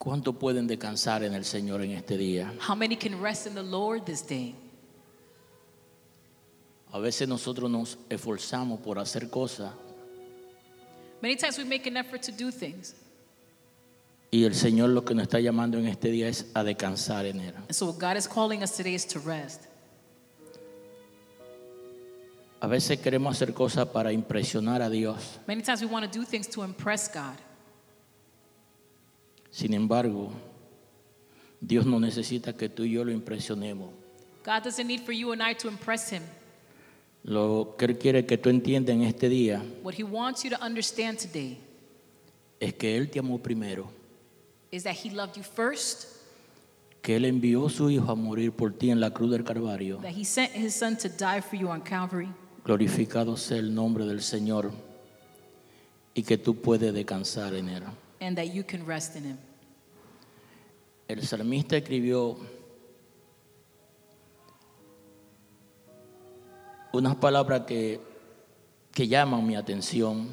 ¿Cuánto pueden descansar en el Señor en este día? How many can rest in the Lord this day? A veces nosotros nos esforzamos por hacer cosas Many times we make an effort to do things. y el Señor lo que nos está llamando en este día es a descansar en Él. And so what God is calling us today is to rest. A veces queremos hacer cosas para impresionar a Dios. Many times we want to do things to impress God. Sin embargo, Dios no necesita que tú y yo lo impresionemos. God doesn't need for you and I to impress him. Lo que Él quiere que tú entiendas en este día What he wants you to understand today es que Él te amó primero, is that he loved you first, que Él envió a su Hijo a morir por ti en la cruz del Calvario. that he sent his son to die for you on Calvary, Glorificado sea el nombre del Señor y que tú puedes descansar en Él. And that you can rest in him. El salmista escribió unas palabras que, que llaman mi atención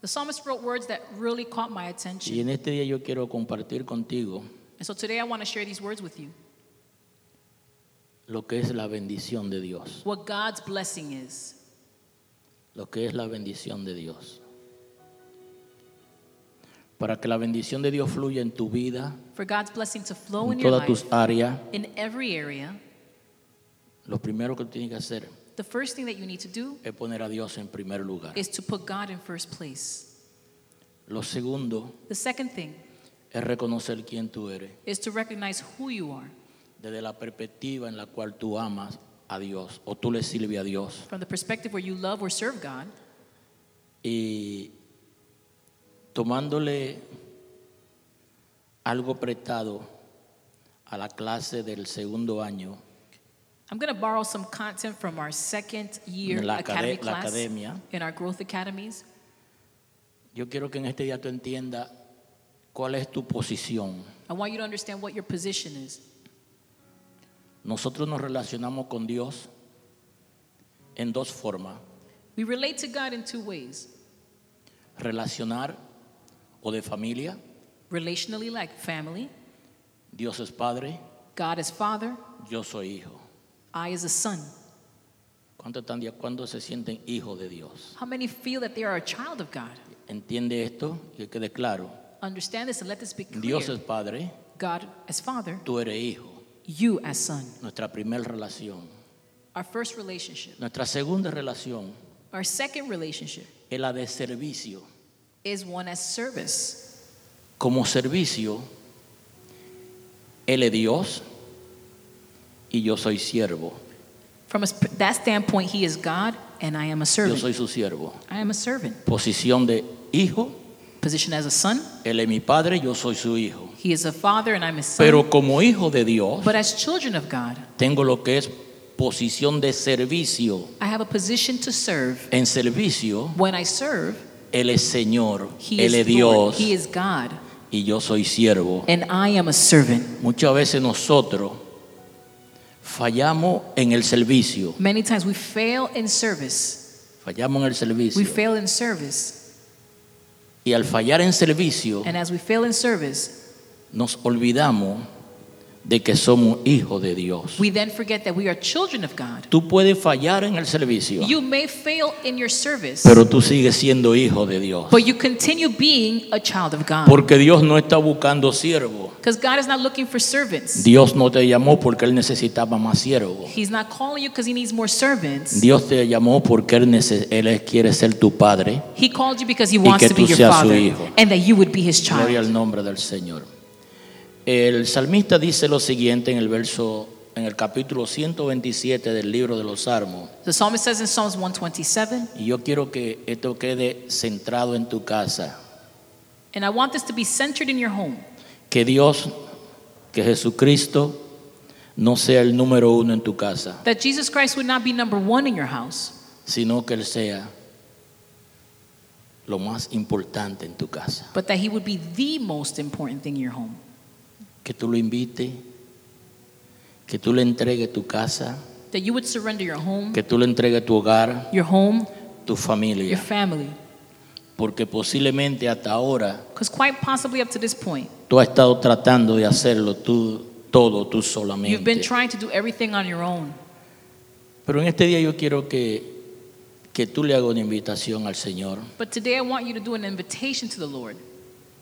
The psalmist wrote words that really caught my y attention. en este día yo quiero compartir contigo And so today I want to share these words with you. lo que es la bendición de Dios, What God's blessing is. lo que es la bendición de Dios. Para que la bendición de Dios fluya en tu vida, For God's blessing to flow en in your todas life, tus áreas, in every area, lo primero que tienes que hacer the first thing that you need to do es poner a Dios en primer lugar. is to put God in first place. Lo segundo The second thing es reconocer quién tú eres. is to recognize who you are desde la perspectiva en la cual tú amas a Dios o tú le sirves a Dios. from the perspective where you love or serve God Y tomándole algo prestado a la clase del segundo año I'm going to borrow some content from our second year La academy acade- la class academia. in our growth academies. yo quiero que en este día tú entiendas cuál es tu posición. I want you to understand what your position is. Nosotros nos relacionamos con Dios en dos formas. We relate to God in two ways Relacionar o de familia, relationally, like family, Dios es Padre, God is Father, yo soy hijo. I is a son. ¿Cuántos están de cuándo se sienten hijos de Dios? How many feel that they are a child of God? Entiende esto y que quede claro. Understand this and let this be clear. Dios es Padre, God as Father, tú eres hijo. you as Son. Nuestra primera relación. Our first relationship. Nuestra segunda relación Our second relationship es la de servicio. Is one as service. Como servicio, Él es Dios y yo soy siervo. From a, that standpoint, He is God and I am a Yo servant. soy su siervo. I am a servant. Posición de hijo, Position as a son, Él es mi padre, yo soy su hijo. He is a father and I'm His son. Pero como hijo de Dios, but as children of God, tengo lo que es posición de servicio. I have a position to serve. En servicio, When I serve, Él es Señor, He Él es is Lord, Dios He is God, y yo soy siervo. and I am a servant. Muchas veces nosotros fallamos en el servicio. Many times we fail in service. Fallamos en el servicio. We fail in service. Y al fallar en servicio, And as we fail in service, nos olvidamos de que somos hijos de Dios. we then forget that we are children of God. Tú puedes fallar en el servicio, You may fail in your service, pero tú sigues siendo hijo de Dios. but you continue being a child of God. Porque Dios no está buscando siervos. Because God is not looking for servants. Dios no te llamó porque Él necesitaba más siervos. He's not calling you because He needs more servants. Dios te llamó porque Él, nece- él quiere ser tu padre. He called you because He wants que to be tú your seas su father hijo. and that you would be His Gloria al child. nombre del Señor. El salmista dice lo siguiente en el verso, en el capítulo 127 del libro de los Salmos. The psalmist says in Psalms 127, Y yo quiero que esto quede centrado en tu casa. and I want this to be centered in your home. Que Dios, que Jesucristo no sea el número uno en tu casa, That Jesus Christ would not be number one in your house, sino que Él sea lo más importante en tu casa. but that He would be the most important thing in your home. Que tú lo invites, que tú le entregues tu casa, That you would surrender your home, que tú le entregues tu hogar, your home, tu your familia. family, porque posiblemente hasta ahora quite possibly up to this point, tú has estado tratando de hacerlo tú todo tú you've been solamente. trying to do everything on your own. Pero en este día yo quiero que que tú le hagas una invitación al Señor, But today I want you to do an invitation to the Lord.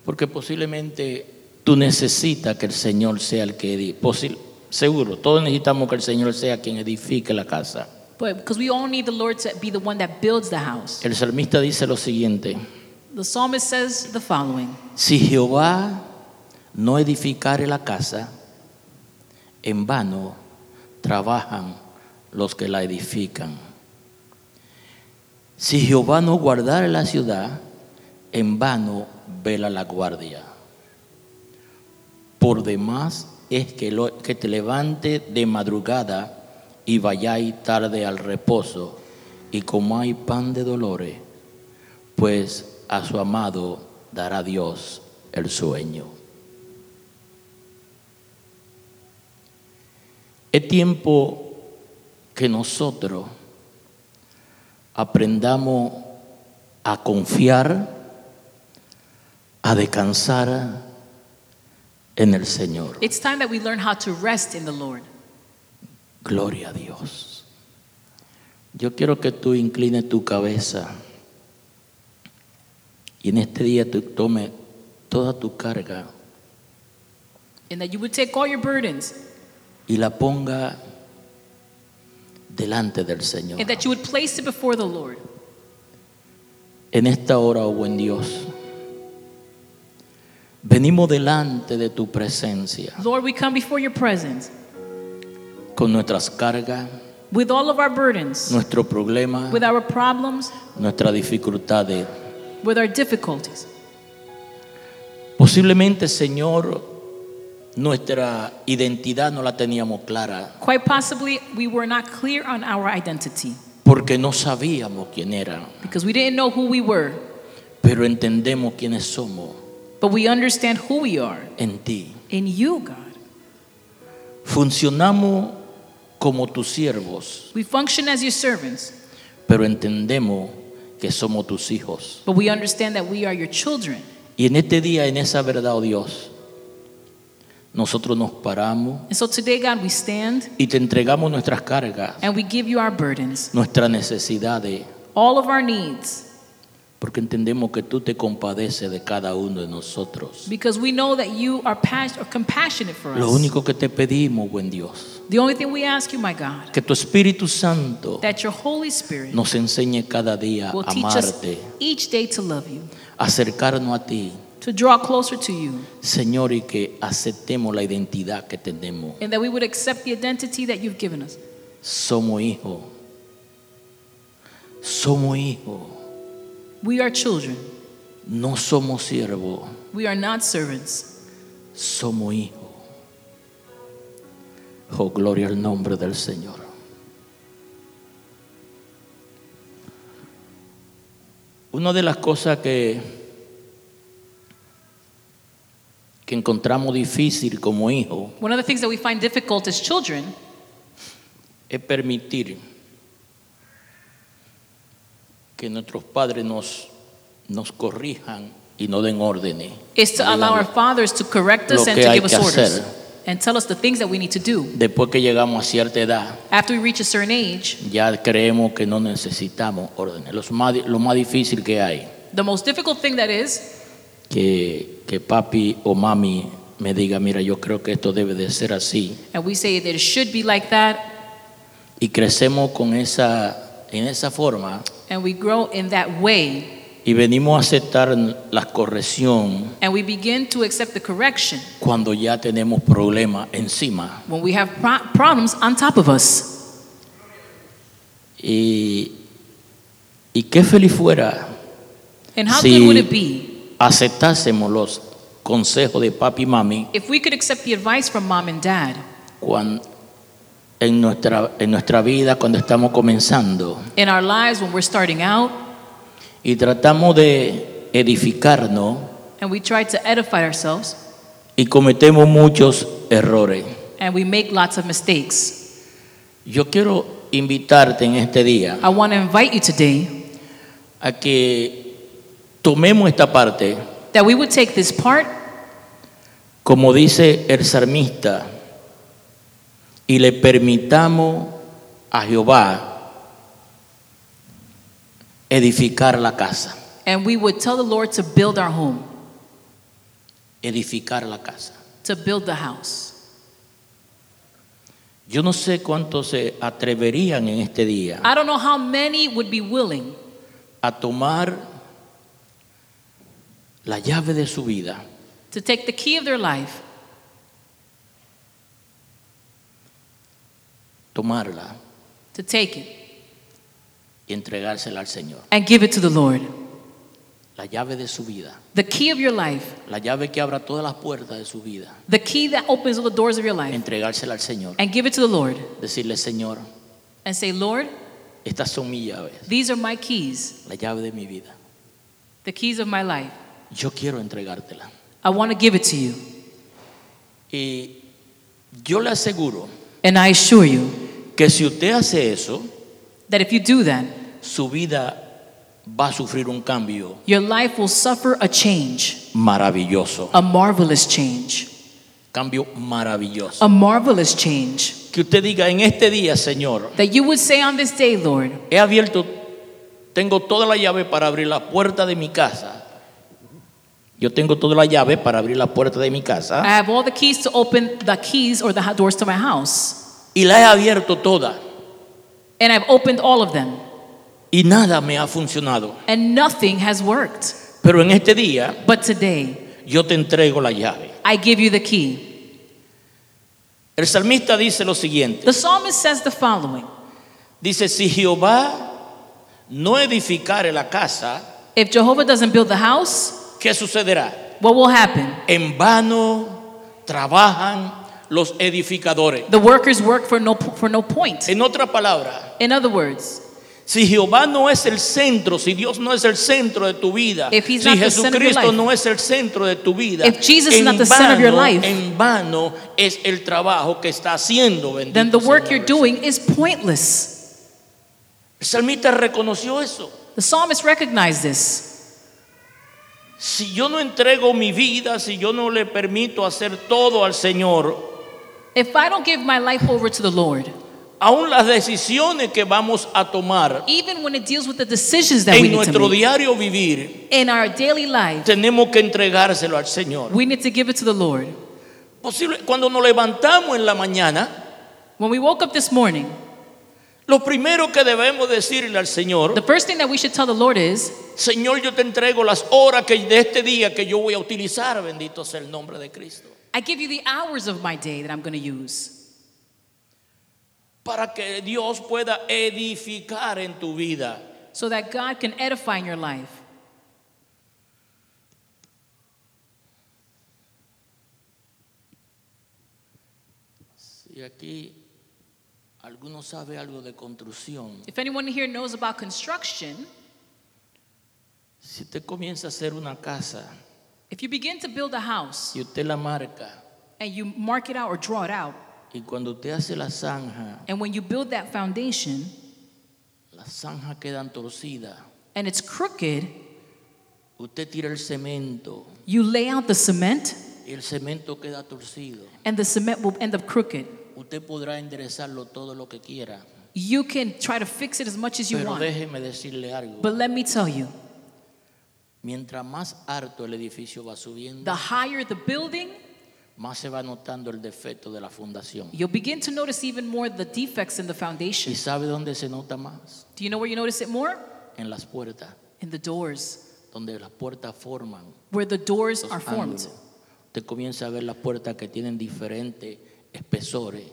porque posiblemente tú necesitas que el Señor sea el que edi- posi- seguro, todos necesitamos que el Señor sea quien edifique la casa. But because we all need the Lord to be the one that builds the house. El salmista dice lo siguiente: The psalmist says the following Si Jehová no edificare la casa, en vano trabajan los que la edifican. Si Jehová no guardare la ciudad, en vano vela la guardia. Por demás es que, lo- que te levante de madrugada y vayáis tarde al reposo y comáis pan de dolores, pues a su amado dará Dios el sueño. Es tiempo que nosotros aprendamos a confiar, a descansar en el Señor. It's time that we learn how to rest in the Lord. Gloria a Dios. Yo quiero que tú inclines tu cabeza y en este día tú tomes toda tu carga And that you would take all your burdens y la ponga delante del Señor. and that you would place it before the Lord. En esta hora, oh buen Dios, venimos delante de tu presencia Lord, we come before your presence con nuestras cargas, with all of our burdens, nuestros problemas, with our problems, nuestras dificultades. with our difficulties. Posiblemente, Señor, nuestra identidad no la teníamos clara. Quite possibly, we were not clear on our identity. Porque no sabíamos quién era, because we didn't know who we were, pero entendemos quiénes somos but we understand who we are en ti. in you, God. Funcionamos como tus siervos, We function as your servants, pero entendemos que somos tus hijos. but we understand that we are your children. Y en este día, en esa verdad, oh Dios, nosotros nos paramos And so today, God, we stand y te entregamos nuestras cargas, and we give you our burdens, nuestras necesidades, all of our needs, porque entendemos que tú te compadeces de cada uno de nosotros. because we know that you are, pas- are compassionate for Lo us. único que te pedimos, buen Dios, The only thing we ask you, my God, que tu Espíritu Santo that your Holy Spirit nos enseñe cada día will a teach us amarte, each day to love you, acercarnos a ti, to draw closer to you, Señor, y que aceptemos la identidad que tenemos. and that we would accept the identity that you've given us. Somos hijos, somos hijos, We are children. no somos siervos, We are not servants. somos hijos. Oh, gloria al nombre del Señor. Una de las cosas que, que encontramos difícil como hijos One of the things that we find difficult as children es permitir que nuestros padres nos, nos corrijan y nos den órdenes. is to allow our fathers to correct us and to give us orders and tell us the things that we need to do. Después que llegamos a cierta edad, After we reach a certain age, ya creemos que no necesitamos órdenes. Los más, lo más difícil que hay, the most difficult thing that is que, que papi o mami me diga, mira, yo creo que esto debe de ser así. and we say that it should be like that Y crecemos con esa, en esa forma and we grow in that way y venimos a aceptar la corrección and we begin to accept the correction cuando ya tenemos problemas encima. when we have pro- problems on top of us. Y, y qué feliz fuera And how good would it be aceptásemos los consejos de papi y mami if we could accept the advice from mom and dad cuan- en, nuestra, en nuestra vida cuando estamos comenzando in our lives when we're starting out y tratamos de edificarnos and we try to edify ourselves y cometemos muchos errores. and we make lots of mistakes? Yo quiero invitarte en este día I want to invite you today a que tomemos esta parte, that we would take this part, como dice el salmista, y le permitamos a Jehová edificar la casa, and we would tell the Lord to build our home, edificar la casa. to build the house. Yo no sé cuántos se atreverían en este día I don't know how many would be willing a tomar la llave de su vida, to take the key of their life, tomarla to take it, y entregársela al Señor. and give it to the Lord. La llave de su vida, The key of your life, la llave que abra todas las puertas de su vida, the key that opens all the doors of your life, entregársela al Señor. and give it to the Lord. Decirle, Señor, And say, Lord, estas son mis llaves, these are my keys, la llave de mi vida. the keys of my life. Yo quiero entregártela. I want to give it to you. Y yo le aseguro And I assure you que si usted hace eso, that if you do that, su vida va a sufrir un cambio your life will suffer a change, maravilloso. a marvelous change, Cambio maravilloso. a marvelous change. Que usted diga en este día, Señor, That you would say on this day, Lord, he abierto, tengo toda la llave para abrir la puerta de mi casa. Yo tengo toda la llave para abrir la puerta de mi I casa have all the keys to open the keys or the ho- doors to my house. Y la he abierto toda And I've opened all of them. y nada me ha funcionado. And nothing has worked. Pero en este día But today, yo te entrego la llave. I give you the key. El salmista dice lo siguiente. The psalmist says the following Dice, si Jehová no edificare la casa, If Jehovah doesn't build the house, ¿qué sucederá? what will happen? En vano trabajan los edificadores. The workers work for no, for no point. En otra palabra, In other words, si Jehová no es el centro, si Dios no es el centro de tu vida, si Jesucristo no es el centro de tu vida, if Jesus is en not the center of your vano- life, en vano es el trabajo que está haciendo. Bendito then the work you're doing is pointless. El salmista reconoció eso. The psalmist recognized this. Si yo no entrego mi vida, si yo no le permito hacer todo al Señor, If I don't give my life over to the Lord, aún las decisiones que vamos a tomar even when it deals with the decisions that we en need to nuestro make diario vivir, in our daily life, tenemos que entregárselo al Señor. we need to give it to the Lord. Posible, cuando nos levantamos en la mañana, When we woke up this morning, lo primero que debemos decirle al Señor, the first thing that we should tell the Lord is, Señor, yo te entrego las horas que, de este día que yo voy a utilizar, bendito sea el nombre de Cristo, I give you the hours of my day that I'm going to use para que Dios pueda edificar en tu vida. so that God can edify in your life. Si aquí alguno sabe algo de construcción, If anyone here knows about construction, si usted comienza a hacer una casa if you begin to build a house y usted la marca, and you mark it out or draw it out, y cuando usted hace la zanja, and when you build that foundation las zanjas quedan torcidas, and it's crooked, usted tira el cemento you lay out the cement y el cemento queda torcido. and the cement will end up crooked. Usted podrá enderezarlo todo lo que quiera, You can try to fix it as much as you pero want. déjeme decirle algo. But let me tell you, Mientras más alto el edificio va subiendo, the higher the building, más se va notando el defecto de la fundación. you'll begin to notice even more the defects in the ¿Y foundation. sabe dónde se nota más? Do you know where you notice it more? En las puertas, In the doors, donde las puertas forman where the doors los are formed. ángulos. Usted comienza a ver las puertas que tienen diferentes espesores,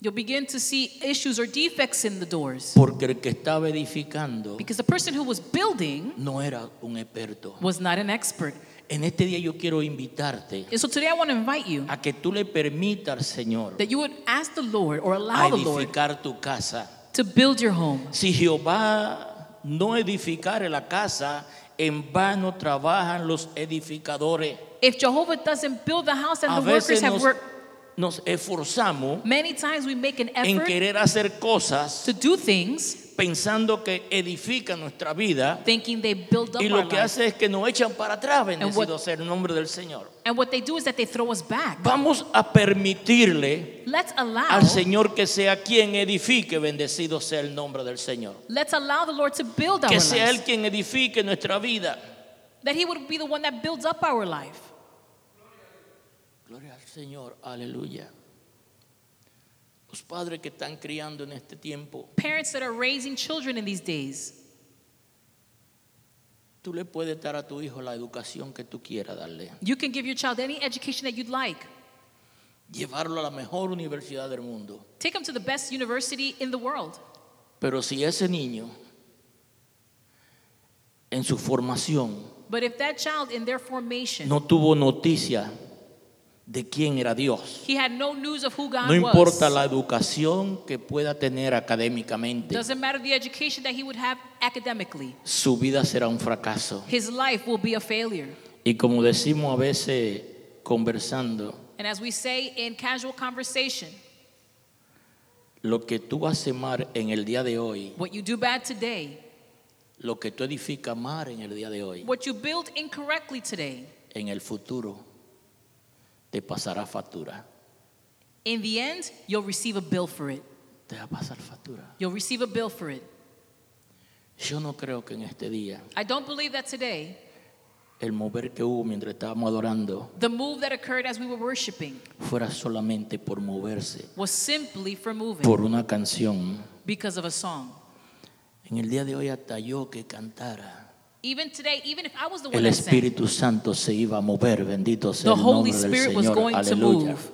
You'll begin to see issues or defects in the doors. porque el que estaba edificando Because the person who was building no era un experto. was not an expert. En este día yo quiero invitarte And so today I want to invite you a que tú le permitas al Señor that you would ask the Lord or a allow the Lord edificar tu casa. to build your home. Si Jehová no edificare la casa, en vano trabajan los edificadores. If Jehovah doesn't build the house and A the workers have worked, nos esforzamos many times we make an en effort querer hacer cosas to do things, pensando que edifican nuestra vida thinking they build up y our lo que life. hace es que nos echan para atrás, what- bendecido sea el nombre del Señor. And what they do is that they throw us back. Vamos a permitirle Let's allow al Señor que sea quien edifique, bendecido sea el nombre del Señor. let's allow the Lord to build our Que sea lives. Él quien edifique nuestra vida. That He would be the one that builds up our life. Gloria al Señor, aleluya. Los padres que están criando en este tiempo, Parents that are raising children in these days, tú le puedes dar a tu hijo la educación que tú quieras darle. you can give your child any education that you'd like. Llevarlo a la mejor universidad del mundo. Take them to the best university in the world. Pero si ese niño, en su formación, But if that child in their formation, no tuvo noticia de quién era Dios, he had no news of who God no importa was. la educación que pueda tener académicamente, Doesn't matter the education that he would have academically. su vida será un fracaso. His life will be a failure. Y como decimos a veces conversando, And as we say in casual conversation, lo que tú vas a semar en el día de hoy, what you do bad today, lo que tú edificas mar en el día de hoy, what you build incorrectly today, en el futuro te pasará factura. in the end, you'll receive a bill for it. Te va a pasar factura. You'll receive a bill for it. Yo no creo que en este día I don't believe that today, el mover que hubo mientras estábamos adorando the move that occurred as we were worshiping fuera solamente por moverse, was simply for moving por una canción. because of a song. En el día de hoy hasta yo que cantara, Even today, even if I was the one el that sang, Espíritu Santo se iba a mover, bendito sea the el Holy nombre del Spirit was Señor. going to Aleluya. move.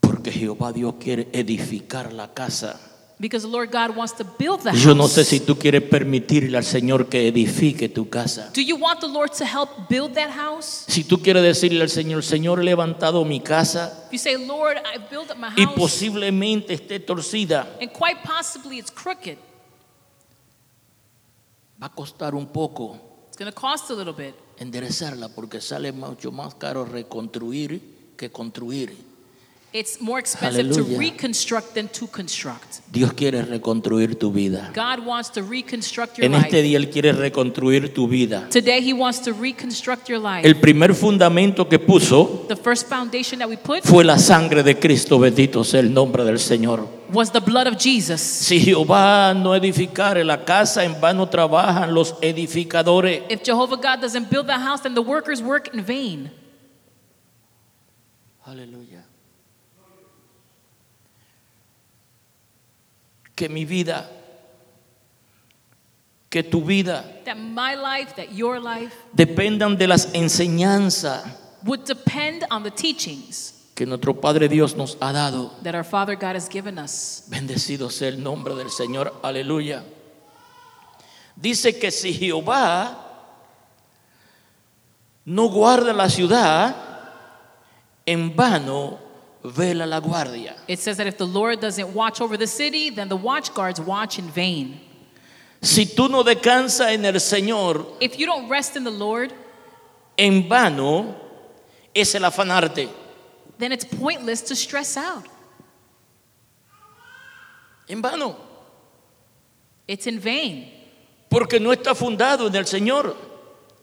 Porque Jehová Dios quiere edificar la casa. Because the Lord God wants to build the Yo no house. sé si tú quieres permitirle al Señor que edifique tu casa. Do you want the Lord to help build that house? Si tú quieres decirle al Señor, Señor, he levantado mi casa If you say, Lord, I've built up my y house, posiblemente esté torcida, and quite possibly it's crooked, va a costar un poco it's going to cost a little bit. enderezarla porque sale mucho más caro reconstruir que construir. It's more expensive to Hallelujah. reconstruct than to construct. Dios quiere reconstruir tu vida. God wants to reconstruct your En life. este día Él quiere reconstruir tu vida. Today, He wants to reconstruct your life. El primer fundamento que puso the first foundation that we put fue la sangre de Cristo, bendito sea el nombre del Señor. was the blood of Jesus. Si Jehová no edificare la casa, en vano trabajan los edificadores. If Jehovah God doesn't build the house, then the workers work in vain. Aleluya. Que mi vida, que tu vida That my life, that your life dependan de las enseñanzas would depend on the teachings que nuestro Padre Dios nos ha dado. that our Father God has given us. Bendecido sea el nombre del Señor. Aleluya. Dice que si Jehová no guarda la ciudad, en vano vela la guardia. It says that if the Lord doesn't watch over the city, then the watch guards watch in vain. Si tú no descansas en el Señor, If you don't rest in the Lord, en vano es el afanarte. then it's pointless to stress out. En vano. It's in vain. Porque no está fundado en el Señor.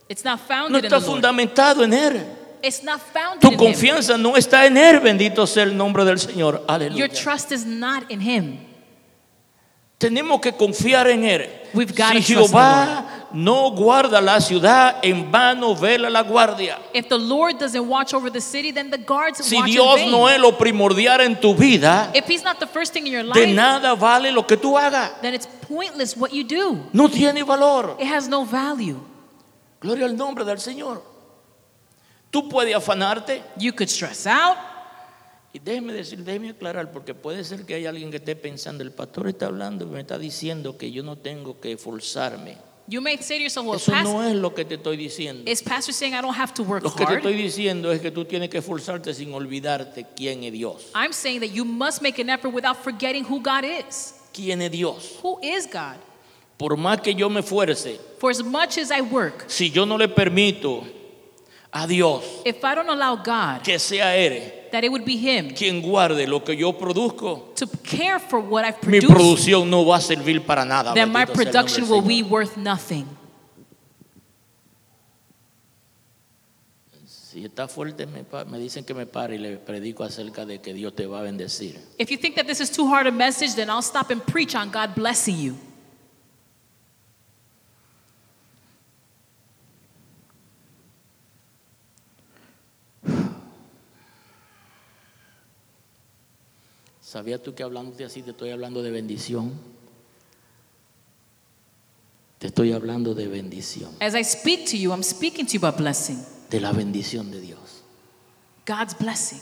It's not No founded in está the Lord. fundamentado en Él. It's not founded Tu in Him. confianza no está en Él. Bendito sea el nombre del Señor. Your Aleluya. trust is not in Him. Tenemos que confiar en Él. We've gotta Si Jehová no guarda la ciudad, en vano vela la guardia. If the Lord doesn't watch over the city, then the guards Si watch Dios in vain. no es lo primordial en tu vida, if He's not the first thing in your de life, nada vale lo que tú hagas. then it's pointless what you do. No tiene valor. It has no value. Gloria al nombre del Señor. Tú puedes afanarte. You could stress out. Y déjeme decir, déjeme aclarar, porque puede ser que haya alguien que esté pensando, el pastor está hablando y me está diciendo que yo no tengo que esforzarme. You may say to yourself, well, Eso Pastor, no es lo que te estoy diciendo. is Pastor saying I don't have to work Lo que te hard? estoy diciendo es que tú tienes que esforzarte sin olvidarte quién es Dios. I'm saying that you must make an effort without forgetting who God is. ¿Quién es Dios? Who is God? Por más que yo me esfuerce, For as much as I work, si yo no le permito a Dios if I don't allow God que sea Él that it would be Him quien guarde lo que yo produzco, to care for what I've mi produced, producción no va a servir para nada. then my Bendito sea el nombre production del will Señor. be worth nothing. Si está fuerte, me, pa- me dicen que me pare y le predico acerca de que Dios te va a bendecir. If you think that this is too hard a message, then I'll stop and preach on God blessing you. ¿Sabías tú que hablándote así te estoy hablando de bendición? Te estoy hablando de bendición, As I speak to you, I'm speaking to you about blessing. de la bendición de Dios. God's blessing.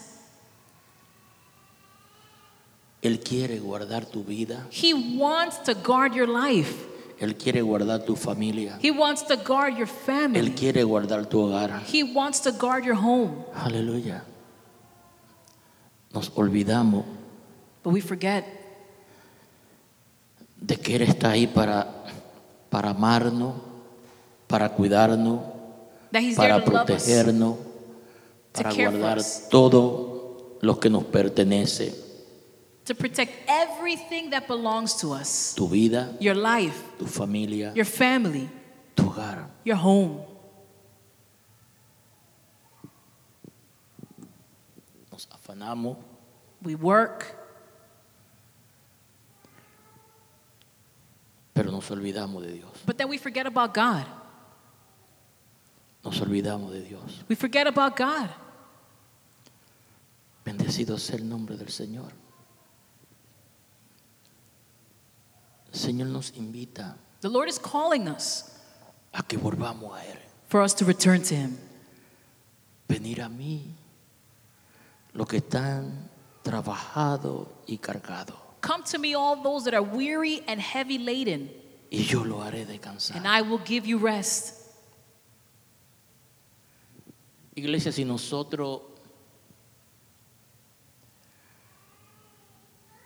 Él quiere guardar tu vida, He wants to guard your life. Él quiere guardar tu familia, He wants to guard your Él family. quiere guardar tu hogar. He wants to guard your home. Aleluya. Nos olvidamos But we forget de que Él está ahí para, para amarnos, para cuidarnos, that He's there para to love us. protegernos, to para care for guardar us. todo lo que nos pertenece, to protect everything that belongs to us tu vida, your life, tu familia, your family, tu hogar. your home. Nos afanamos, We work, pero nos olvidamos de Dios. but then we forget about God. Nos olvidamos de Dios. We forget about God. Bendecido sea el nombre del Señor. El Señor nos invita The Lord is calling us a que volvamos a Él. for us to return to Him. Venir a mí, los que están trabajados y cargados, Come to me, all those that are weary and heavy laden, y yo lo haré descansar. and I will give you rest. Iglesia, si nosotros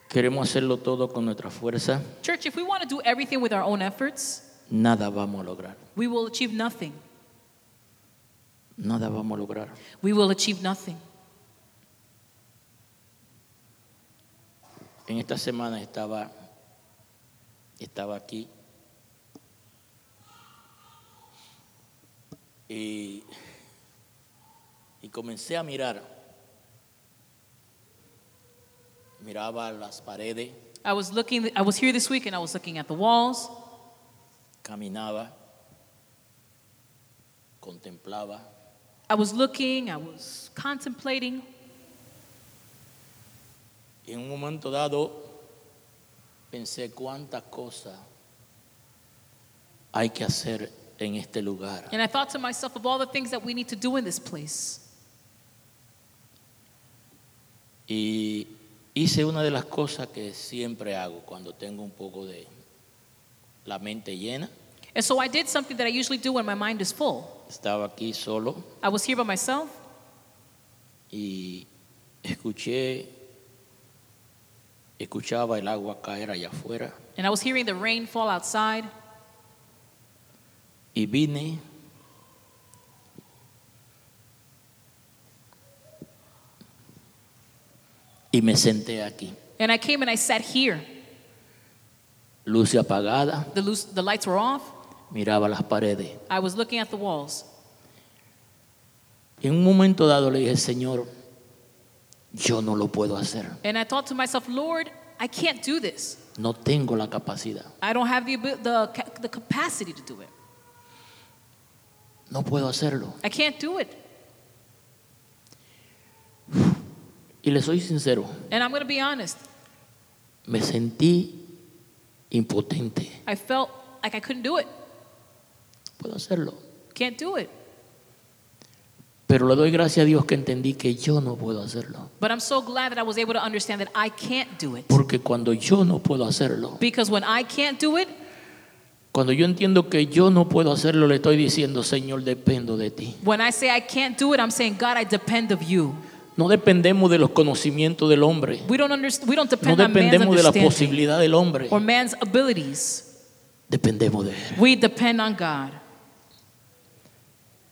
queremos hacerlo todo con nuestra fuerza, Church, if we want to do everything with our own efforts, nada vamos a lograr. we will achieve nothing. Nada vamos a lograr. We will achieve nothing. En esta semana estaba, estaba aquí y, y comencé a mirar. Miraba las paredes, I was looking, I was here this week and I was looking at the walls. caminaba, contemplaba I was looking, I was contemplating. y en un momento dado pensé cuántas cosas hay que hacer en este lugar. And I thought to myself of all the things that we need to do in this place. Y hice una de las cosas que siempre hago cuando tengo un poco de la mente llena. And so I did something that I usually do when my mind is full. Estaba aquí solo I was here by myself y escuché, escuchaba el agua caer allá afuera and I was hearing the rain fall outside. Y vine y me senté aquí. And I came and I sat here. Luz apagada, The, lights were off. miraba las paredes. I was looking at the walls. En un momento dado le dije, Señor, yo no lo puedo hacer. And I thought to myself, Lord, I can't do this. No tengo la capacidad. I don't have the, the, the capacity to do it. No puedo hacerlo. I can't do it. Y le soy sincero, And I'm going to be honest. me sentí impotente. I felt like I couldn't do it. Puedo hacerlo. Can't do it. Pero le doy gracias a Dios que entendí que yo no puedo hacerlo. But I'm so glad that I was able to understand that I can't do it. Porque cuando yo no puedo hacerlo, Because when I can't do it, cuando yo entiendo que yo no puedo hacerlo, le estoy diciendo, Señor, dependo de ti. when I say I can't do it, I'm saying, God, I depend of you. No dependemos de los conocimientos del hombre. We don't understand. We don't No depend on man's dependemos de la posibilidad del hombre. or man's abilities. Dependemos de Él. We depend on God.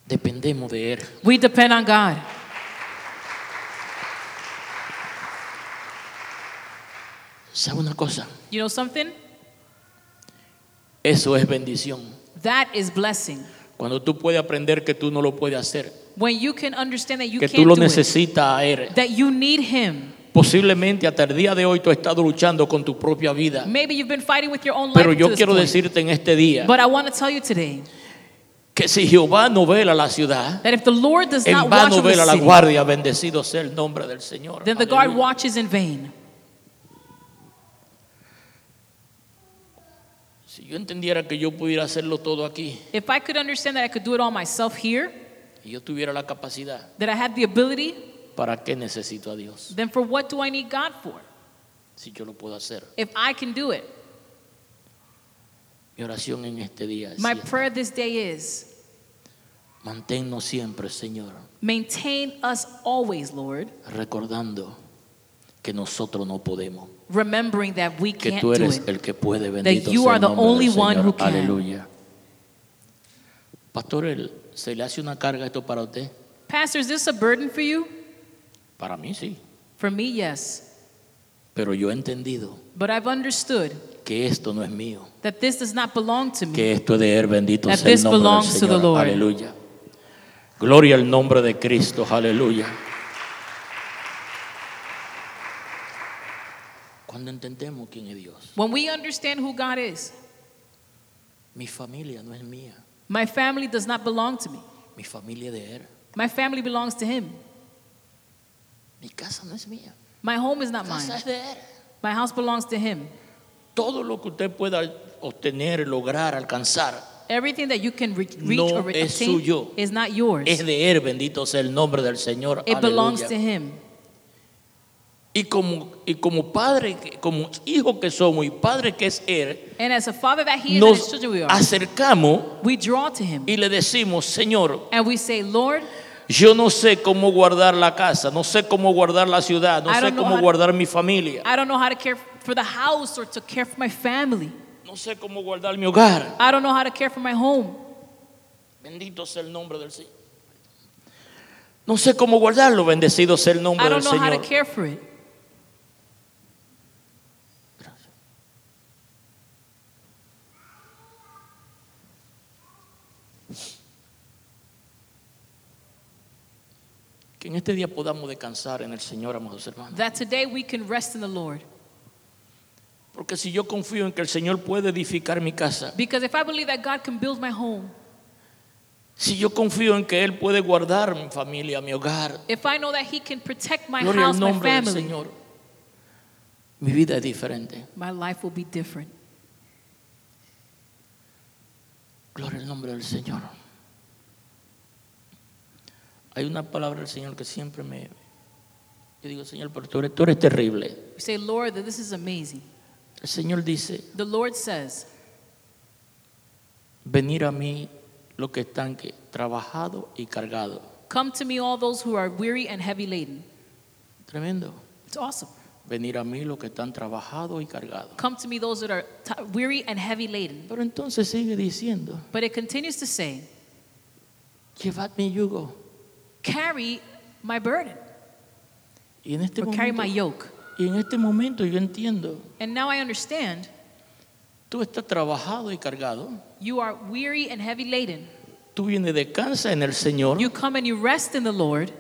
Dependemos de Él. We depend on God. ¿Sabe una cosa? You know something? Eso es bendición. That is blessing. Cuando tú puedes aprender que tú no lo puedes hacer, When you can understand that you que tú lo necesitas a Él. that you need Him. Posiblemente hasta el día de hoy tú has estado luchando con tu propia vida. Maybe you've been fighting with your own life Pero yo quiero point. decirte en este día But I want to tell you today que si Jehová no vela la ciudad, that if the Lord does en vano vela la guardia, bendecido sea el nombre del Señor. then the guard watches in vain. Si yo entendiera que yo pudiera hacerlo todo aquí If I could understand that I could do it all myself here, y yo tuviera la capacidad, that I had the ability, ¿para qué necesito a Dios? then for what do I need God for? Si yo lo puedo hacer. If I can do it, Mi oración en este día es my prayer this day is manténnos siempre, Señor, maintain us always, Lord, recordando que nosotros no podemos, remembering that we que can't tú do eres it. el que puede, bendito you sea are el the nombre only del one Señor. who can. Aleluya. Pastor, ¿el- ¿se le hace una carga esto para usted? Pastor, is this a burden for you? Para mí sí, For me, yes. pero yo he entendido But I've understood que esto no es mío, that this does not belong to me. que esto es de él, bendito That sea el this nombre del belongs to the Señor. Lord. Aleluya. Gloria al nombre de Cristo, aleluya. Cuando entendemos quién es Dios, When we understand who God is, mi familia no es mía, my family does not belong to me. mi familia es de Él. My family belongs to Him. Mi casa no es mía, My home is mi not mine. casa es de Él. My house belongs to Him. Todo lo que usted pueda obtener, lograr, alcanzar, Everything that you can re- reach No or re- es obtain suyo. is not yours. es de Él, bendito sea el nombre del Señor. It belongs Aleluya. to Him. Y como, y como padre, como hijo que somos y padre que es Él, And as a father that He is and as nos are, acercamos we draw to Him y le decimos, Señor, and we say, Lord, yo no sé cómo guardar la casa, no sé cómo guardar la ciudad, no I sé don't know cómo how to- guardar mi familia, I don't know how to care for the house or to care for my family. no sé cómo guardar mi hogar. I don't know how to care for my home. Bendito sea el nombre del Señor. No sé cómo guardarlo, bendecido sea el nombre I del don't know how to Señor. care for it. Que en este día podamos descansar en el Señor, amados hermanos. That today we can rest in the Lord. Porque si yo confío en que el Señor puede edificar mi casa, Because if I believe that God can build my home, si yo confío en que Él puede guardar mi familia, mi hogar, if I know that He can protect my gloria house, al my nombre del family, Señor, mi vida es diferente. my life will be different. Gloria al nombre del Señor. Hay una palabra del Señor que siempre me... Yo digo, Señor, pero tú eres, tú eres terrible. We say, Lord, that this is amazing. El Señor dice, The Lord says, venir a mí los que están que, trabajados y cargados. Come to me, all those who are weary and heavy laden. Tremendo. It's awesome. Venir a mí los que están trabajados y cargados. Come to me, those that are weary and heavy laden. Pero entonces sigue diciendo, But it continues to say, llevad mi yugo. Carry my burden, Y en este or carry my yoke. y en este momento yo entiendo, And now I understand tú estás trabajado y cargado. you are weary and heavy laden. Tú vienes de casa en el Señor. You come and you rest in the Lord.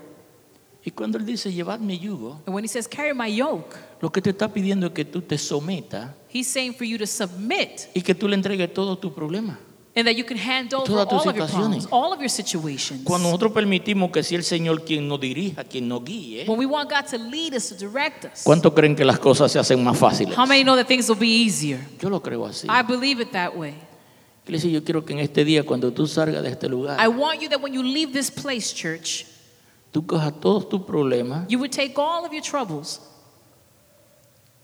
Y cuando Él dice, llevad mi yugo, And when He says, Carry my yoke, lo que te está pidiendo es que tú te sometas He's saying for you to submit y que tú le entregues todos tus problemas. And that you can hand over Todas tus all of your problems, all of your situations. Cuando nosotros permitimos que sea el Señor quien nos dirija, quien nos guíe, When we want God to lead us, to direct us, ¿cuánto creen que las cosas se hacen más fáciles? how many know that things will be easier? Yo lo creo así. I believe it that way. Iglesia, yo quiero que en este día, cuando tú salgas de este lugar, I want you that when you leave this place, church, tú cojas todos tus problemas you would take all of your troubles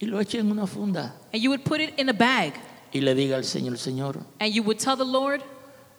y lo eches en una funda and you would put it in a bag y le diga al Señor, Señor, and you would tell the Lord,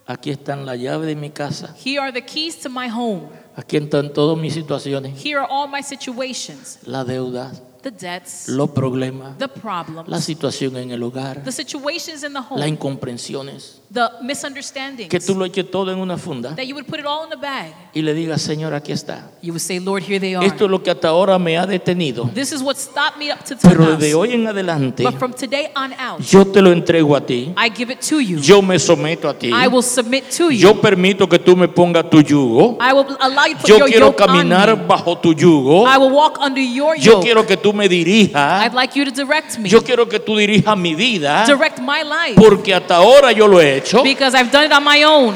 aquí están las llaves de mi casa, Here are the keys to my home. aquí están todas mis situaciones, Here are all my situations, las deudas, the debts, los problemas, the problems, la situación en el hogar, the situations in the las home, incomprensiones, the misunderstandings, que tú lo eches todo en una funda that you would put it all in the bag. y le digas, Señor, aquí está. You would say, Lord, here they are. Esto es lo que hasta ahora me ha detenido, This is what stopped me up to pero desde hoy en adelante But from today on out, yo te lo entrego a ti, I give it to you. yo me someto a ti, I will submit to you. yo permito que tú me pongas tu yugo, I will allow you to put yo your quiero yoke on caminar me. bajo tu yugo, I will walk under your yo yoke. quiero que tú me dirijas, I'd like you to direct me. yo quiero que tú dirijas mi vida, Direct my life. porque hasta ahora yo lo he hecho Because I've done it on my own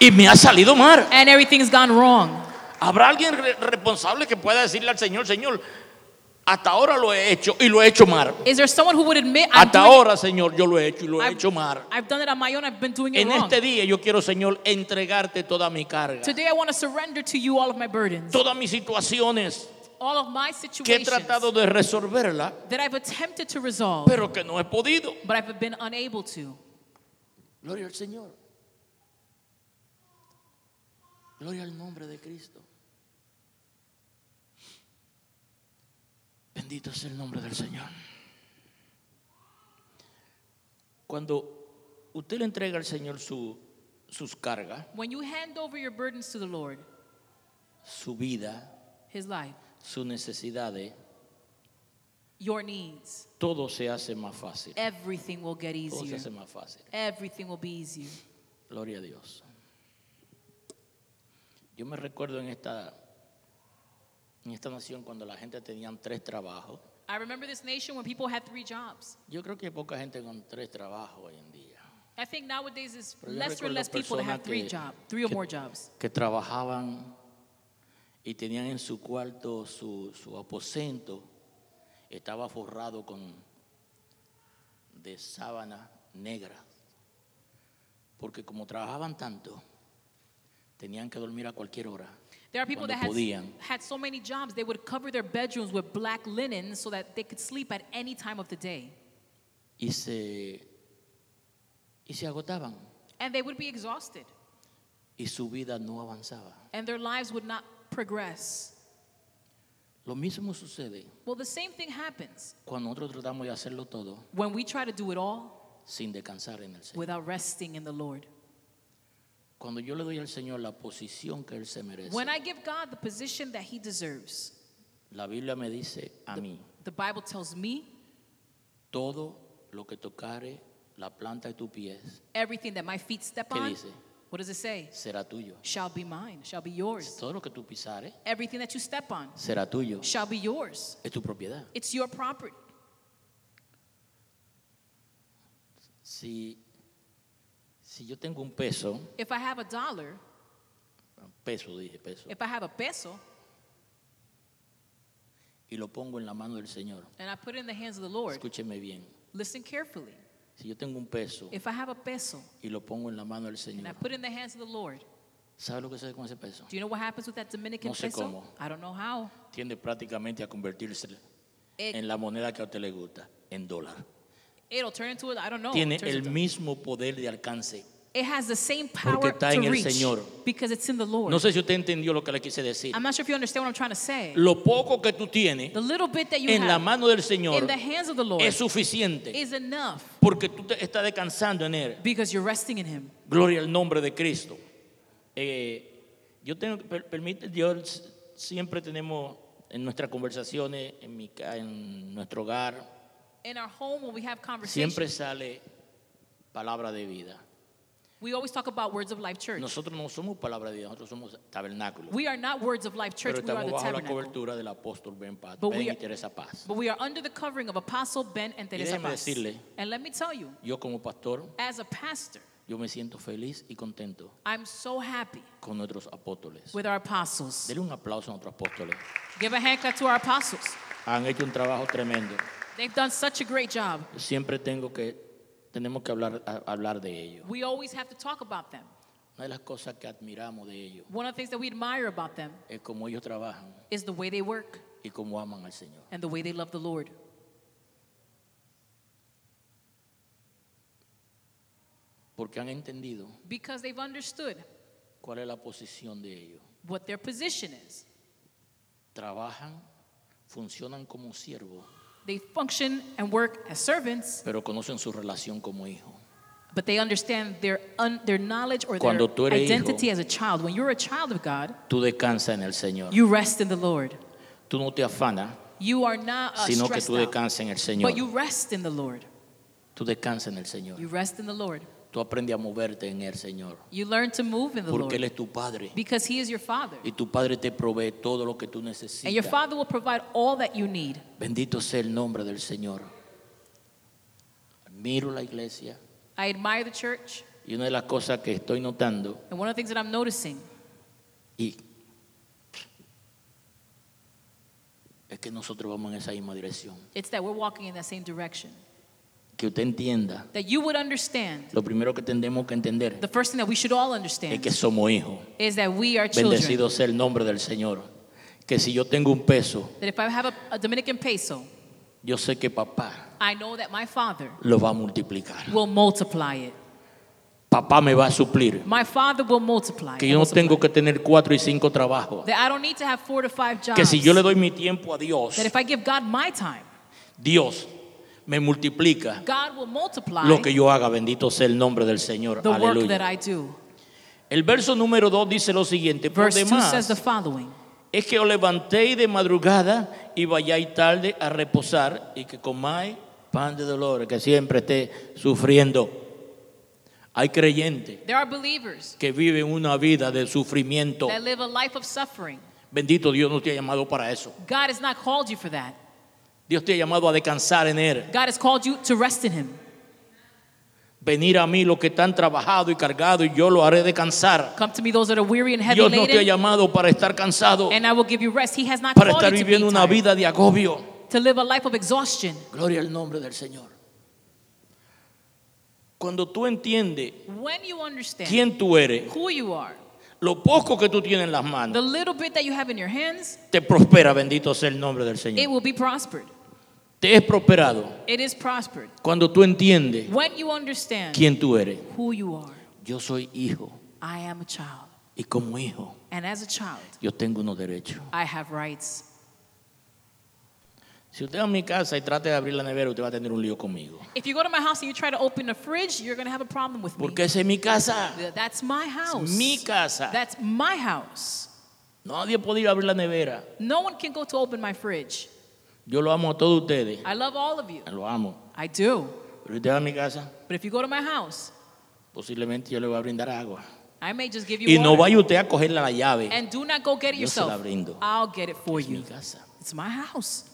y me ha salido mal. and everything's gone wrong. ¿Habrá alguien re- responsable que pueda decirle al Señor, Señor, hasta ahora lo he hecho y lo he hecho mal? Is there someone who would admit Hasta ahora, Señor, yo lo he hecho y lo he I've, hecho mal. I've done it on my own, I've been doing it En wrong. este día yo quiero, Señor, entregarte toda mi carga, Today I want to surrender to you all of my burdens, todas mis situaciones all of my que he situations tratado de resolverla, that I've attempted to resolve, pero que no he podido. but I've been unable to. Gloria al Señor. Gloria al nombre de Cristo. Bendito es el nombre del Señor. Cuando usted le entrega al Señor su- sus cargas, When you hand over your burdens to the Lord, su vida, His life, sus necesidades, your needs, todo se hace más fácil. everything will get Todo se easier. hace más fácil. Everything will be easier. Gloria a Dios. Yo me recuerdo en esta, en esta nación cuando la gente tenía tres trabajos. I remember this nation when people had three jobs. Yo creo que hay poca gente con tres trabajos hoy en día. I think nowadays it's Pero yo less recuerdo less people that have three que- jobs, three or que- more jobs. Que trabajaban y tenían en su cuarto su, su aposento. Estaba forrado con de sábana negra. Porque como trabajaban tanto, tenían que dormir a cualquier hora. There are people cuando that had, had so many jobs, they would cover their bedrooms with black linen so that they could sleep at any time of the day. y se, y se agotaban And they would be exhausted, y su vida no avanzaba. and their lives would not progress. Lo mismo sucede Well, the same thing happens cuando nosotros tratamos de hacerlo todo when we try to do it all sin descansar en el Señor. without resting in the Lord. Cuando yo le doy al Señor la posición que Él se merece, When I give God the position that He deserves, la Biblia me dice a mí, the Bible tells me todo lo que tocare la planta de tus pies everything that my feet step ¿Qué on, dice? What does it say? será tuyo. Shall be mine, shall be yours. Todo lo que tú pisares Everything that you step on será tuyo. shall be yours. Es tu propiedad. It's your property. Si, si yo tengo un peso, If I have a dollar, peso dije, peso, if I have a peso, y lo pongo en la mano del Señor, and I put it in the hands of the Lord, escúcheme bien. listen carefully. Si yo tengo un peso If I have a peso y lo pongo en la mano del and I Señor, put it in the hands of the Lord, ¿sabe lo que sucede con ese peso? do you know what happens with that Dominican No sé peso? cómo. I don't know how. Tiende prácticamente a convertirse It, en la moneda que a usted le gusta, en dólar. it'll turn into, I don't know. Tiene it turns el into- mismo poder de alcance. It has the same Porque power está to en el reach Señor. because it's in the Lord. No sé si usted entendió lo que le quise decir. I'm not sure if you understand what I'm trying to say. Lo poco que tú tienes The little bit that you en la have mano del Señor in the hands of the Lord es suficiente is enough porque tú te estás descansando en Él. because you're resting in Him. Gloria al nombre de Cristo. Eh, yo tengo, per- permite Dios, siempre tenemos en nuestras conversaciones, en, mi, ca- en nuestro hogar, In our home, when we have conversations, siempre sale palabra de vida. We always talk about Words of Life Church. Nosotros no somos palabra de vida, nosotros somos tabernáculo. We are not Words of Life Church, pero we are estamos the bajo la tabernacle. cobertura del apóstol Ben, Paz, But Ben we y are- Teresa Paz. But we are under the covering of Apostle Ben and Teresa déjeme Paz. decirle- And let me tell you, Yo como pastor, as a pastor, yo me siento feliz y contento I'm so happy con nuestros apóstoles. with our apostles. Denle un aplauso a nuestros apóstoles. Give a hand clap to our apostles. Han hecho un trabajo tremendo. They've done such a great job. Siempre tengo que, tenemos que hablar, a- hablar de ellos. We always have to talk about them. Una de las cosas que admiramos de ellos One of the things that we admire about them es cómo ellos trabajan is the way they work y cómo aman al Señor. and the way they love the Lord. Porque han entendido Because they've understood cuál es la posición de ellos. what their position is. Trabajan funcionan como siervos, They function and work as servants, pero conocen su relación como hijo. but they understand their, un, their knowledge or Cuando their eres identity hijo- as a child. When you're a child of God, Tú descansas en el Señor. you rest in the Lord. Tú no te afanas, You are not uh, sino que stressed tú out, descansas en el Señor. but you rest in the Lord. Tú descansas en el Señor. You rest in the Lord. Tú aprendes a moverte en el Señor. You learn to move in the Porque Él Lord es tu Padre. because He is your Father. Y tu Padre te provee todo lo que tú And your necesitas. Father will provide all that you need. Bendito sea el nombre del Señor. Admiro la iglesia. I admire the church, Y una de las cosas que estoy notando, and one of the things that I'm noticing y es que nosotros vamos en esa misma dirección. it's that we're walking in that same direction. Que usted entienda, That you would understand. lo primero que tenemos que entender The first thing that we should all es understand que somos hijos. is that we are children. Bendecido sea el nombre del Señor. Que si yo tengo un peso, That if I have a, a Dominican peso, yo sé que papá I know that my Father lo va a multiplicar. will multiply it. Papá me va a suplir. My Father will multiply. Que yo no multiply. tengo que tener cuatro y cinco trabajos. That I don't need to have four to five jobs. Que si yo le doy mi tiempo a Dios, that if I give God my time, Dios me multiplica God will multiply lo que yo haga. Bendito sea el nombre del Señor. Aleluya. I do. El verso número 2 dice lo siguiente. Por Verse 2 says demás, the following es que os levantéis de madrugada y vayáis tarde a reposar y que comáis pan de dolores, que siempre esté sufriendo. Hay creyentes que viven una vida de sufrimiento. that live a life of suffering. Bendito Dios no te ha llamado para eso. God has not called you for that. Dios te ha llamado a descansar en Él. God has called you to rest in Him. Venir a mí los que están trabajados y cargados y yo lo haré descansar. Come to me, those that are weary and heavy Dios no te ha laden, llamado para estar cansado, and I will give you rest. He has not para called estar you to be viviendo una tired, vida de agobio. to live a life of exhaustion. Gloria al nombre del Señor. Cuando tú entiendes When you understand quién tú eres, who you are, lo poco que tú tienes en las the manos, little bit that you have in your hands, te prospera, bendito sea el nombre del it Señor. will be prospered. Te es prosperado It is prospered. cuando tú entiendes When you understand quién tú eres. who you are, Yo soy hijo I am a child. y como hijo And as a child, yo tengo unos derechos. I have rights. Si usted va a mi casa y trata de abrir la nevera, usted va a tener un lío conmigo. If you go to my house and you try to open the fridge, you're going to have a problem with me. Porque esa es mi casa. Th- That's my house. Mi casa. That's my house. Nadie puede ir a abrir la nevera. No one can go to open my fridge. Yo lo amo a todos ustedes. I love all of you. Lo amo. I do. Pero usted va a mi casa, But if you go to my house, posiblemente yo le voy a brindar agua. I may just give you Y no water. vaya usted a cogerle la llave. And do not go get it Yo se la yourself. brindo. I'll get it for Es mi you. casa. It's my house.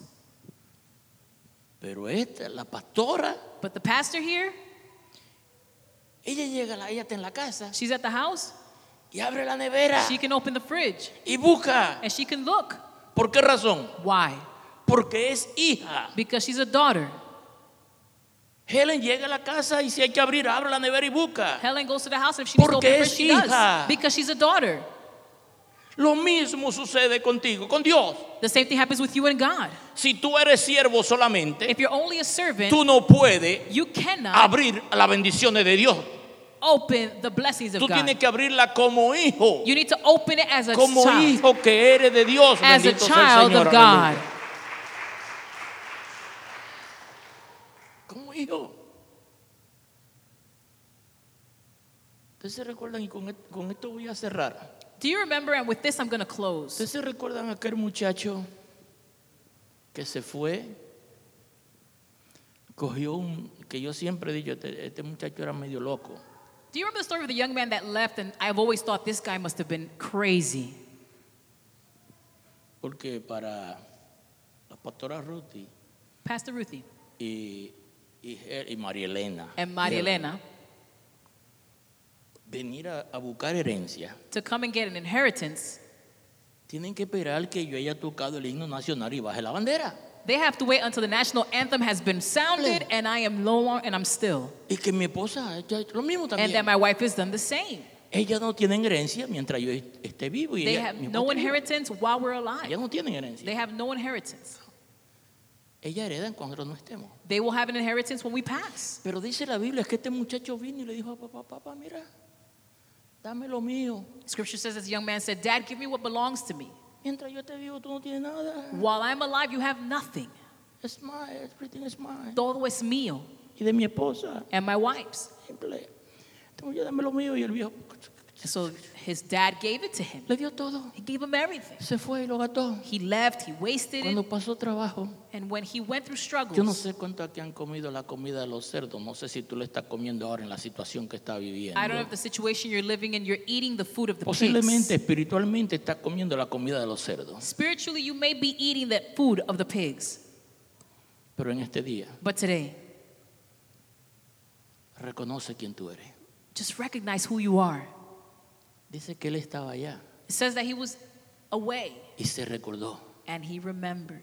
Pero esta, la pastora, But the pastor here, ella llega, la- ella está en la casa she's at the house. y abre la nevera She can open the fridge y busca. and she can look. ¿Por qué razón? Why? Porque es hija. Because she's a daughter. Helen llega a la casa y si hay que abrir, abre la nevera y busca. Helen goes to the house and if she needs to open es she does. hija. Because she's a daughter. Lo mismo sucede contigo, con Dios. The same thing happens with you and God. Si tú eres siervo solamente, If you're only a servant, tú no puedes you cannot abrir las bendiciones de Dios. open the blessings of Tú God. tienes que abrirla como hijo. You need to open it as a Como child. hijo que eres de Dios. As a Bendito sea el child Señor, of. God. Como hijo. Ustedes recuerdan, y con, con esto voy a cerrar. Do you remember? And with this, I'm going to close. ¿Ustedes se recuerdan aquel muchacho que se fue? Cogió un, que yo siempre he dicho, este, este muchacho era medio loco. Do you remember the story of the young man that left? And I've always thought this guy must have been crazy. Porque para la pastora Ruthie Pastor Ruthie y, y, Her- y María Elena, and Maria Elena venir a, a buscar herencia, to come and get an inheritance, tienen que esperar que yo haya tocado el himno nacional y baje la bandera. they have to wait until the national anthem has been sounded and I am no longer, and I'm still. Y que mi esposa lo mismo And that my wife has done the same. Ellas no tienen herencia mientras yo esté vivo. Y They ella, have no inheritance while we're alive. Ellas no tienen herencia. They have no inheritance. Ellas heredan cuando no estemos. They will have an inheritance when we pass. Pero dice la Biblia que este muchacho vino y le dijo a papá, papá, mira, dame lo mío. Scripture says this young man said, Dad, give me what belongs to me. Mientras yo esté vivo, tú no tienes nada. While I'm alive, you have nothing. Es mine, everything is mine. Todo es mío Y de mi esposa, and my wife's. simple. Tengo yo, dame lo mío. Y el viejo And so his dad gave it to him. le dio todo. He gave him everything. Se fue y lo gastó. He left, he wasted Cuando it, pasó trabajo, and when he went through yo no struggles, sé cuánto aquí han comido la comida de los cerdos. No sé si tú le estás comiendo ahora en la situación que está viviendo. I don't know if the situation you're living in, you're eating the food of the Posiblemente pigs. espiritualmente estás comiendo la comida de los cerdos. Spiritually, you may be eating the food of the pigs. Pero en este día, But today, reconoce quién tú eres. just recognize who you are. Dice que él estaba allá It says that he was away y se recordó. and he remembered.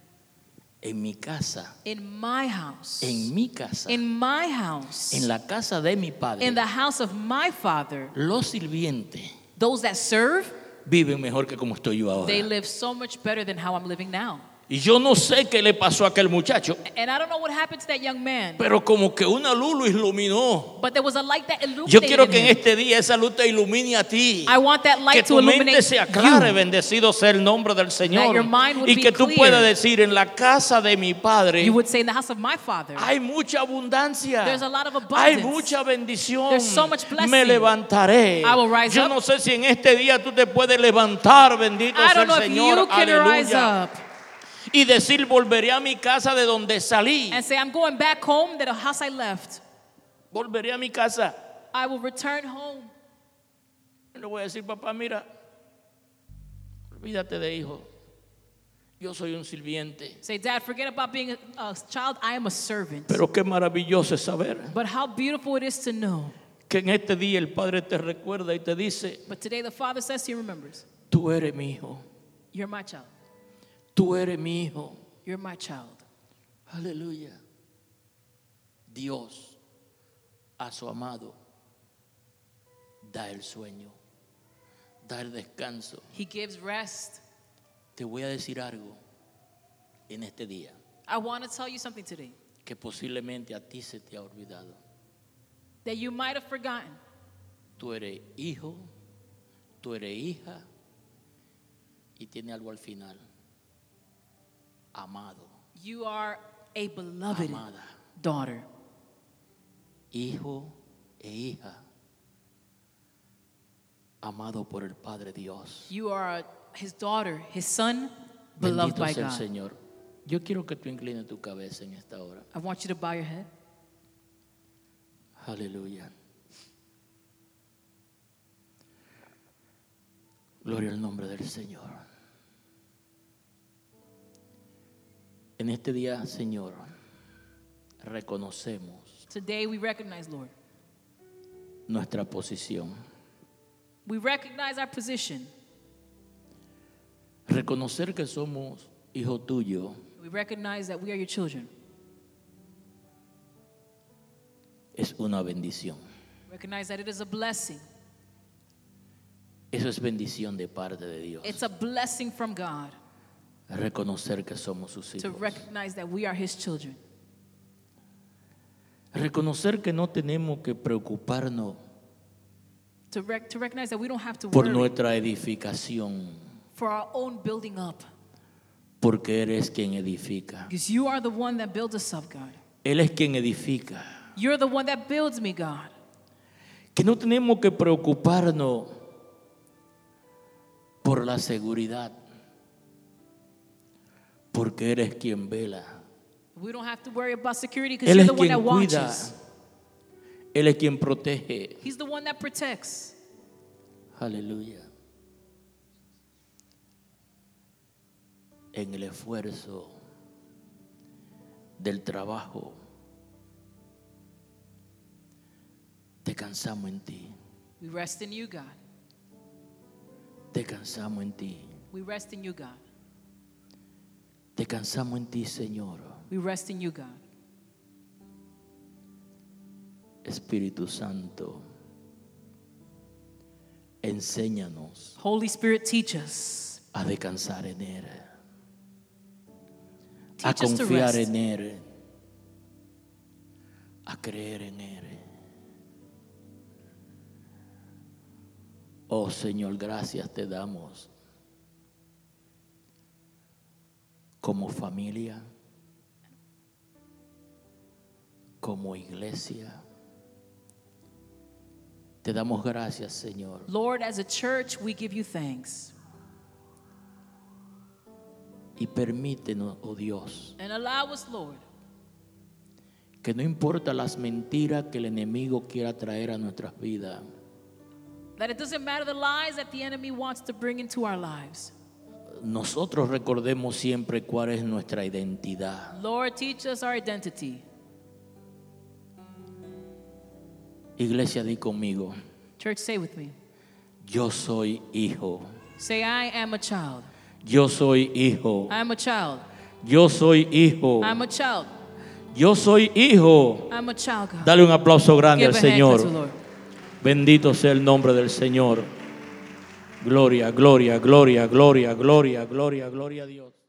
En mi casa, In my house, en mi casa, in my house, en la casa de mi padre, in the house of my father, los sirvientes those that serve, viven mejor que como estoy yo ahora. they live so much better than how I'm living now. Y yo no sé qué le pasó a aquel muchacho, And I don't know what happened to that young man, pero como que una luz lo iluminó. but there was a light that Yo illuminated quiero que en este día esa luz te ilumine a ti. I want that Que light to tu mente illuminate se aclare, you. bendecido sea el nombre del Señor. Y que tú puedas decir, en la casa de mi padre You would say in the house of my father. hay mucha abundancia. There's a lot of Hay abundance. mucha bendición. There's so much blessing. Me levantaré. I will rise Yo up. no sé si en este día tú te puedes levantar, bendito I sea el Señor. Aleluya. Y decir, volveré a mi casa de donde salí. and say, I'm going back home to the house I left. Volveré a mi casa. I will return home. Le voy a decir, papá, mira, olvídate de hijo. Yo soy un sirviente. Say, Dad, forget about being a, a child. I am a servant. Pero qué maravilloso es saber But how beautiful it is to know. que en este día el Padre te recuerda y te dice, But today the Father says he remembers. tú eres mi hijo, You're my child. Tú eres mi hijo. You're my child. Aleluya. Dios a su amado da el sueño, da el descanso. He gives rest. Te voy a decir algo en este día I want to tell you something today que posiblemente a ti se te ha olvidado. that you might have forgotten. Tú eres hijo, tú eres hija y tiene algo al final. Amado, You are a beloved amada, daughter. hijo e hija, amado por el Padre Dios. You are his daughter, his son, beloved Bendito by sea el God. Señor. Yo quiero que tú inclines tu cabeza en esta hora. I want you to bow your head. Aleluya. Gloria al nombre del Señor. En este día, Señor, reconocemos Today we recognize, Lord. nuestra posición. We recognize our position. Reconocer que somos hijo tuyo We recognize that we are your children. es una bendición. Recognize that it is a blessing. Eso es bendición de parte de Dios. It's a blessing from God Reconocer que somos sus to hijos. recognize that we are his children. Reconocer que no tenemos que preocuparnos To, rec- to recognize that we don't have to por worry nuestra edificación, for our own building up. porque eres quien edifica. Because you are the one that builds us up, God. Él es quien edifica. You're the one that builds me, God. Que no tenemos que preocuparnos por la seguridad, porque eres quien vela. We don't have to worry about security because Él you're es the one that cuida. watches. Él es quien protege. He's the one that protects. Aleluya. En el esfuerzo del trabajo, descansamos en ti. We rest in you, God. Descansamos en ti. We rest in you, God. Descansamos en ti, Señor. We rest in you, God. Espíritu Santo, enséñanos Holy Spirit, teach us. a descansar en Él, a Teach confiar en Él, a creer en Él. Oh Señor, gracias te damos como familia, como iglesia. Te damos gracias, Señor. Lord, as a church, we give you thanks. Y permítenos, oh Dios, And allow us, Lord, que no importa las mentiras que el enemigo quiera traer a nuestras vidas, that it doesn't matter the lies that the enemy wants to bring into our lives. Nosotros recordemos siempre cuál es nuestra identidad. Lord, teach us our identity. Iglesia, di conmigo, Church, say with me. yo soy hijo, Say, I am a child. yo soy hijo, I'm a child. yo soy hijo, I'm a child. yo soy hijo. I'm a child. Dale un aplauso grande Give al Señor. Bendito sea el nombre del Señor. Gloria, gloria, gloria, gloria, gloria, gloria, gloria a Dios.